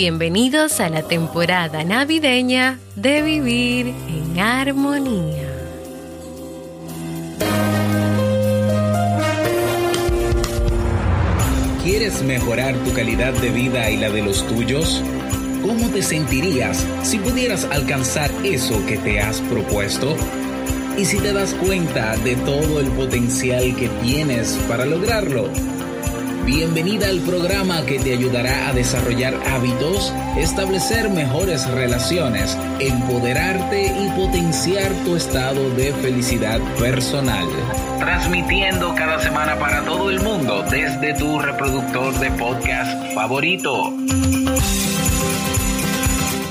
Bienvenidos a la temporada navideña de Vivir en Armonía. ¿Quieres mejorar tu calidad de vida y la de los tuyos? ¿Cómo te sentirías si pudieras alcanzar eso que te has propuesto? ¿Y si te das cuenta de todo el potencial que tienes para lograrlo? Bienvenida al programa que te ayudará a desarrollar hábitos, establecer mejores relaciones, empoderarte y potenciar tu estado de felicidad personal. Transmitiendo cada semana para todo el mundo desde tu reproductor de podcast favorito.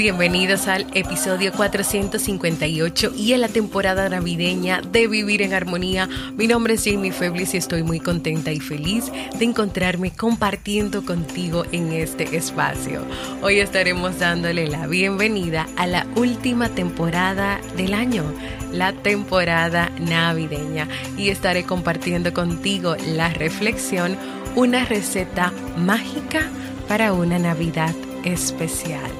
Bienvenidos al episodio 458 y a la temporada navideña de Vivir en Armonía. Mi nombre es Jamie Feblis y estoy muy contenta y feliz de encontrarme compartiendo contigo en este espacio. Hoy estaremos dándole la bienvenida a la última temporada del año, la temporada navideña, y estaré compartiendo contigo la reflexión, una receta mágica para una Navidad especial.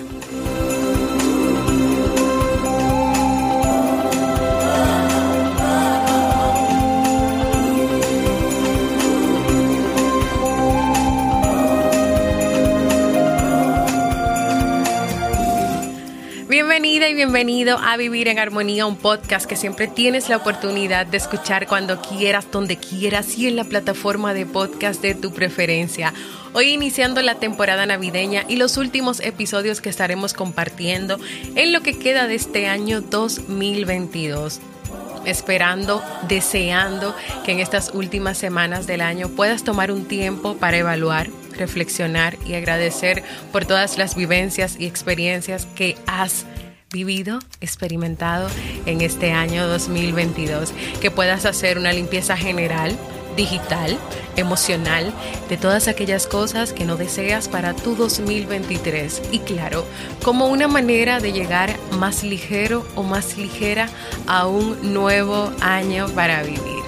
Bienvenido a Vivir en Armonía, un podcast que siempre tienes la oportunidad de escuchar cuando quieras, donde quieras y en la plataforma de podcast de tu preferencia. Hoy iniciando la temporada navideña y los últimos episodios que estaremos compartiendo en lo que queda de este año 2022 esperando, deseando que en estas últimas semanas del año puedas tomar un tiempo para evaluar, reflexionar y agradecer por todas las vivencias y experiencias que has vivido, experimentado en este año 2022, que puedas hacer una limpieza general digital, emocional, de todas aquellas cosas que no deseas para tu 2023. Y claro, como una manera de llegar más ligero o más ligera a un nuevo año para vivir.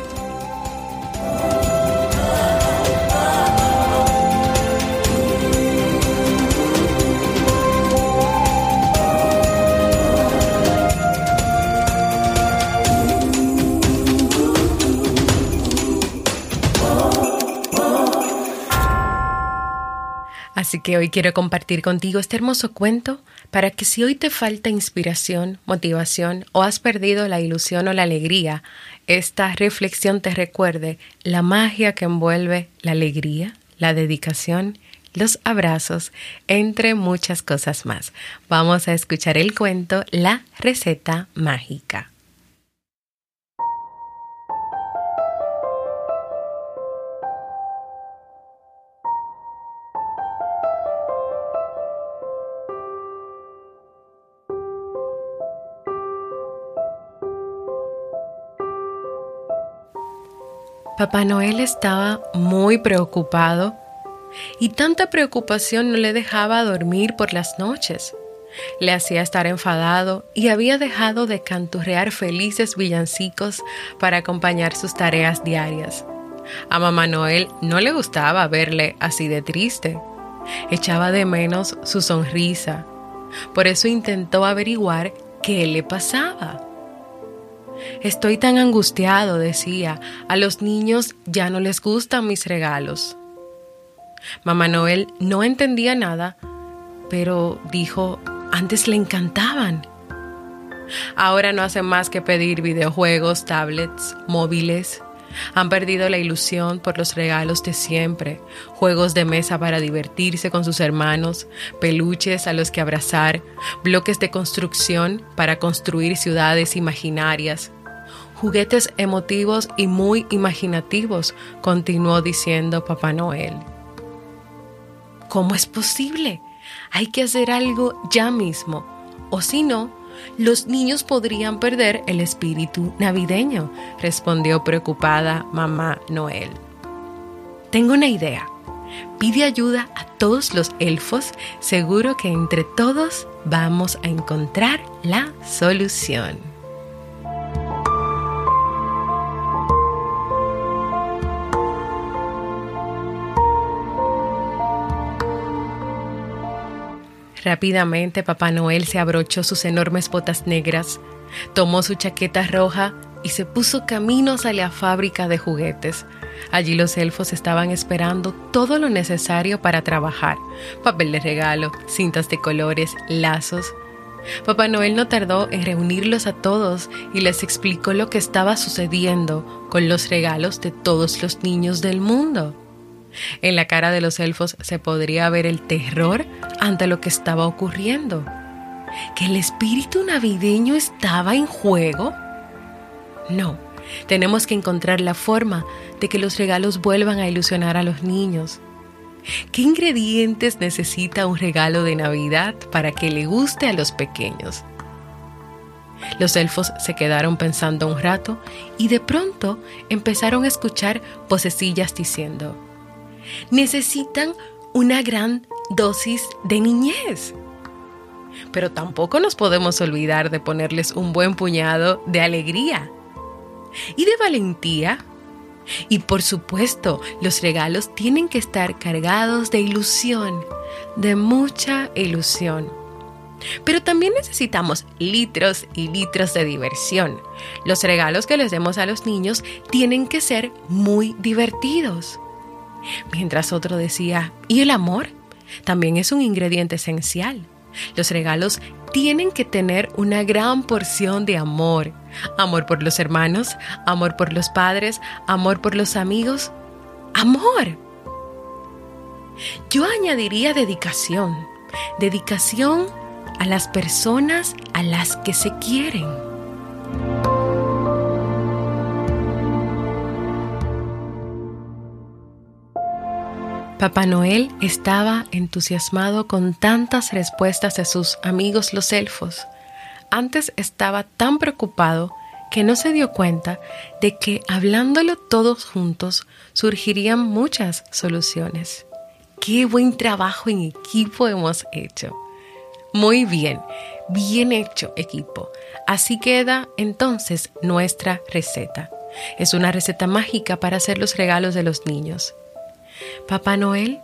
Así que hoy quiero compartir contigo este hermoso cuento para que si hoy te falta inspiración, motivación o has perdido la ilusión o la alegría, esta reflexión te recuerde la magia que envuelve la alegría, la dedicación, los abrazos, entre muchas cosas más. Vamos a escuchar el cuento La receta mágica. Papá Noel estaba muy preocupado y tanta preocupación no le dejaba dormir por las noches. Le hacía estar enfadado y había dejado de canturrear felices villancicos para acompañar sus tareas diarias. A mamá Noel no le gustaba verle así de triste. Echaba de menos su sonrisa. Por eso intentó averiguar qué le pasaba. Estoy tan angustiado, decía. A los niños ya no les gustan mis regalos. Mamá Noel no entendía nada, pero dijo, antes le encantaban. Ahora no hace más que pedir videojuegos, tablets, móviles, Han perdido la ilusión por los regalos de siempre, juegos de mesa para divertirse con sus hermanos, peluches a los que abrazar, bloques de construcción para construir ciudades imaginarias, juguetes emotivos y muy imaginativos, continuó diciendo Papá Noel. ¿Cómo es posible? Hay que hacer algo ya mismo, o si no, los niños podrían perder el espíritu navideño, respondió preocupada mamá Noel. Tengo una idea. Pide ayuda a todos los elfos, seguro que entre todos vamos a encontrar la solución. Rápidamente Papá Noel se abrochó sus enormes botas negras, tomó su chaqueta roja y se puso camino hacia la fábrica de juguetes. Allí los elfos estaban esperando todo lo necesario para trabajar. Papel de regalo, cintas de colores, lazos. Papá Noel no tardó en reunirlos a todos y les explicó lo que estaba sucediendo con los regalos de todos los niños del mundo. En la cara de los elfos se podría ver el terror ante lo que estaba ocurriendo. ¿Que el espíritu navideño estaba en juego? No, tenemos que encontrar la forma de que los regalos vuelvan a ilusionar a los niños. ¿Qué ingredientes necesita un regalo de Navidad para que le guste a los pequeños? Los elfos se quedaron pensando un rato y de pronto empezaron a escuchar vocecillas diciendo, necesitan una gran dosis de niñez. Pero tampoco nos podemos olvidar de ponerles un buen puñado de alegría y de valentía. Y por supuesto, los regalos tienen que estar cargados de ilusión, de mucha ilusión. Pero también necesitamos litros y litros de diversión. Los regalos que les demos a los niños tienen que ser muy divertidos. Mientras otro decía, ¿y el amor? También es un ingrediente esencial. Los regalos tienen que tener una gran porción de amor. Amor por los hermanos, amor por los padres, amor por los amigos. Amor. Yo añadiría dedicación. Dedicación a las personas a las que se quieren. Papá Noel estaba entusiasmado con tantas respuestas de sus amigos los elfos. Antes estaba tan preocupado que no se dio cuenta de que hablándolo todos juntos surgirían muchas soluciones. Qué buen trabajo en equipo hemos hecho. Muy bien, bien hecho equipo. Así queda entonces nuestra receta. Es una receta mágica para hacer los regalos de los niños. Papá Noel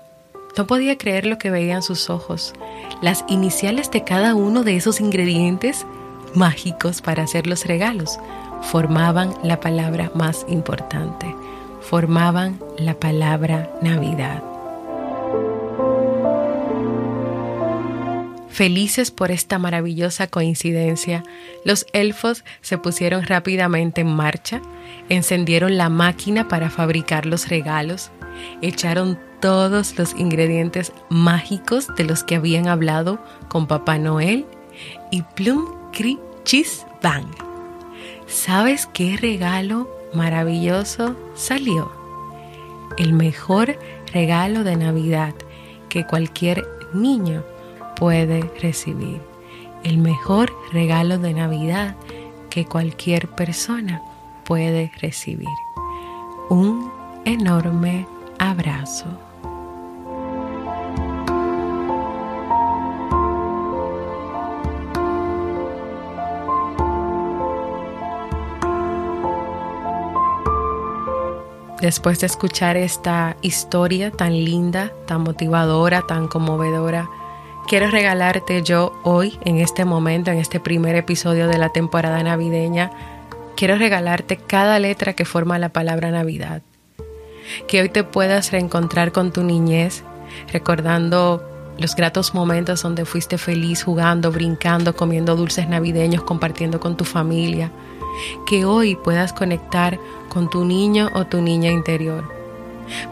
no podía creer lo que veía en sus ojos. Las iniciales de cada uno de esos ingredientes mágicos para hacer los regalos formaban la palabra más importante, formaban la palabra Navidad. Felices por esta maravillosa coincidencia, los elfos se pusieron rápidamente en marcha, encendieron la máquina para fabricar los regalos, echaron todos los ingredientes mágicos de los que habían hablado con Papá Noel y plum, cri, chis, bang. ¿Sabes qué regalo maravilloso salió? El mejor regalo de Navidad que cualquier niño puede recibir. El mejor regalo de Navidad que cualquier persona puede recibir. Un enorme abrazo. Después de escuchar esta historia tan linda, tan motivadora, tan conmovedora, quiero regalarte yo hoy, en este momento, en este primer episodio de la temporada navideña, quiero regalarte cada letra que forma la palabra Navidad que hoy te puedas reencontrar con tu niñez, recordando los gratos momentos donde fuiste feliz jugando, brincando, comiendo dulces navideños, compartiendo con tu familia. Que hoy puedas conectar con tu niño o tu niña interior.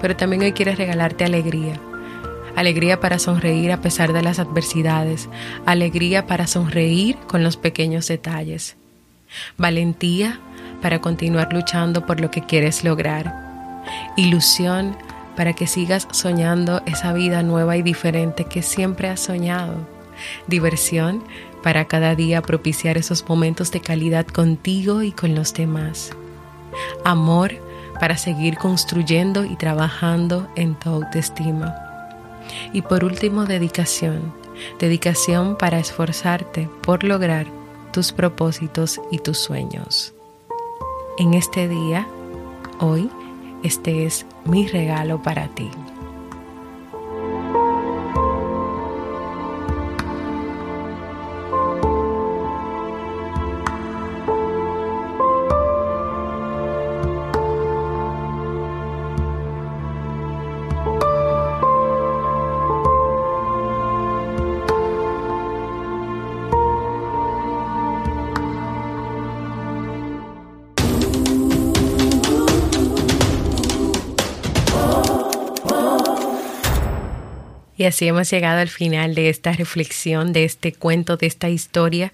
Pero también hoy quieres regalarte alegría. Alegría para sonreír a pesar de las adversidades. Alegría para sonreír con los pequeños detalles. Valentía para continuar luchando por lo que quieres lograr. Ilusión para que sigas soñando esa vida nueva y diferente que siempre has soñado. Diversión para cada día propiciar esos momentos de calidad contigo y con los demás. Amor para seguir construyendo y trabajando en tu autoestima. Y por último, dedicación. Dedicación para esforzarte por lograr tus propósitos y tus sueños. En este día, hoy, este es mi regalo para ti. Y así hemos llegado al final de esta reflexión, de este cuento, de esta historia,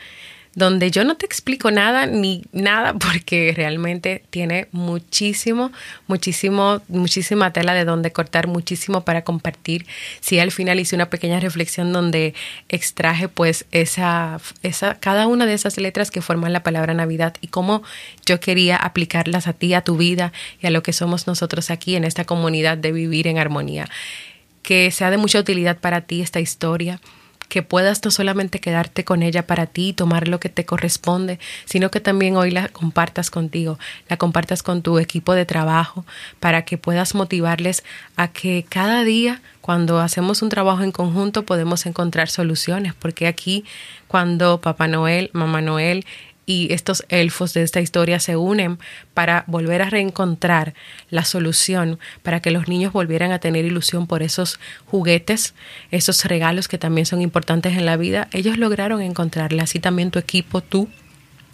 donde yo no te explico nada ni nada porque realmente tiene muchísimo, muchísimo, muchísima tela de donde cortar, muchísimo para compartir. Sí, al final hice una pequeña reflexión donde extraje pues esa, esa, cada una de esas letras que forman la palabra Navidad y cómo yo quería aplicarlas a ti, a tu vida y a lo que somos nosotros aquí en esta comunidad de vivir en armonía que sea de mucha utilidad para ti esta historia, que puedas no solamente quedarte con ella para ti y tomar lo que te corresponde, sino que también hoy la compartas contigo, la compartas con tu equipo de trabajo, para que puedas motivarles a que cada día, cuando hacemos un trabajo en conjunto, podemos encontrar soluciones, porque aquí, cuando Papá Noel, Mamá Noel, y estos elfos de esta historia se unen para volver a reencontrar la solución, para que los niños volvieran a tener ilusión por esos juguetes, esos regalos que también son importantes en la vida. Ellos lograron encontrarla, así también tu equipo, tú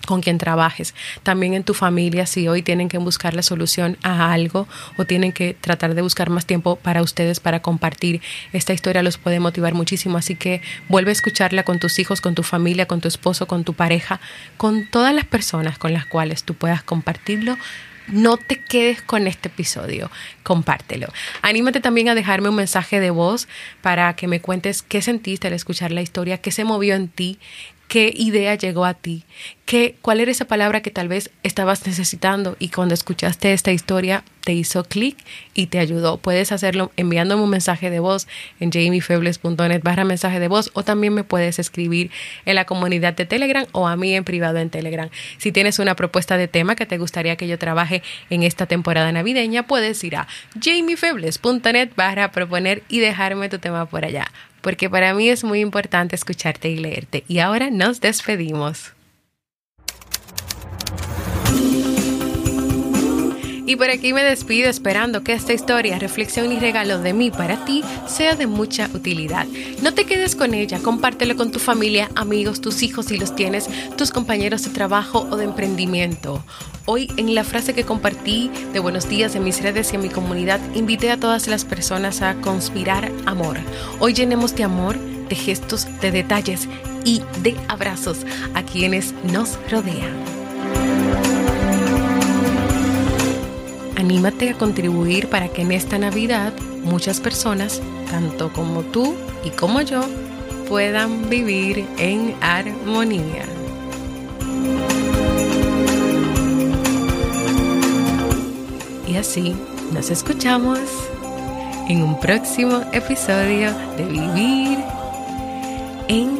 con quien trabajes, también en tu familia, si hoy tienen que buscar la solución a algo o tienen que tratar de buscar más tiempo para ustedes para compartir, esta historia los puede motivar muchísimo, así que vuelve a escucharla con tus hijos, con tu familia, con tu esposo, con tu pareja, con todas las personas con las cuales tú puedas compartirlo. No te quedes con este episodio, compártelo. Anímate también a dejarme un mensaje de voz para que me cuentes qué sentiste al escuchar la historia, qué se movió en ti, qué idea llegó a ti, qué, cuál era esa palabra que tal vez estabas necesitando y cuando escuchaste esta historia te hizo clic y te ayudó. Puedes hacerlo enviándome un mensaje de voz en jamiefebles.net barra mensaje de voz o también me puedes escribir en la comunidad de Telegram o a mí en privado en Telegram. Si tienes una propuesta de tema que te gustaría que yo trabaje en esta temporada navideña, puedes ir a jamiefebles.net barra proponer y dejarme tu tema por allá porque para mí es muy importante escucharte y leerte. Y ahora nos despedimos. Y por aquí me despido esperando que esta historia, reflexión y regalo de mí para ti sea de mucha utilidad. No te quedes con ella, compártelo con tu familia, amigos, tus hijos si los tienes, tus compañeros de trabajo o de emprendimiento. Hoy en la frase que compartí de buenos días en mis redes y en mi comunidad, invité a todas las personas a conspirar amor. Hoy llenemos de amor, de gestos, de detalles y de abrazos a quienes nos rodean. Anímate a contribuir para que en esta Navidad muchas personas, tanto como tú y como yo, puedan vivir en armonía. Y así nos escuchamos en un próximo episodio de Vivir en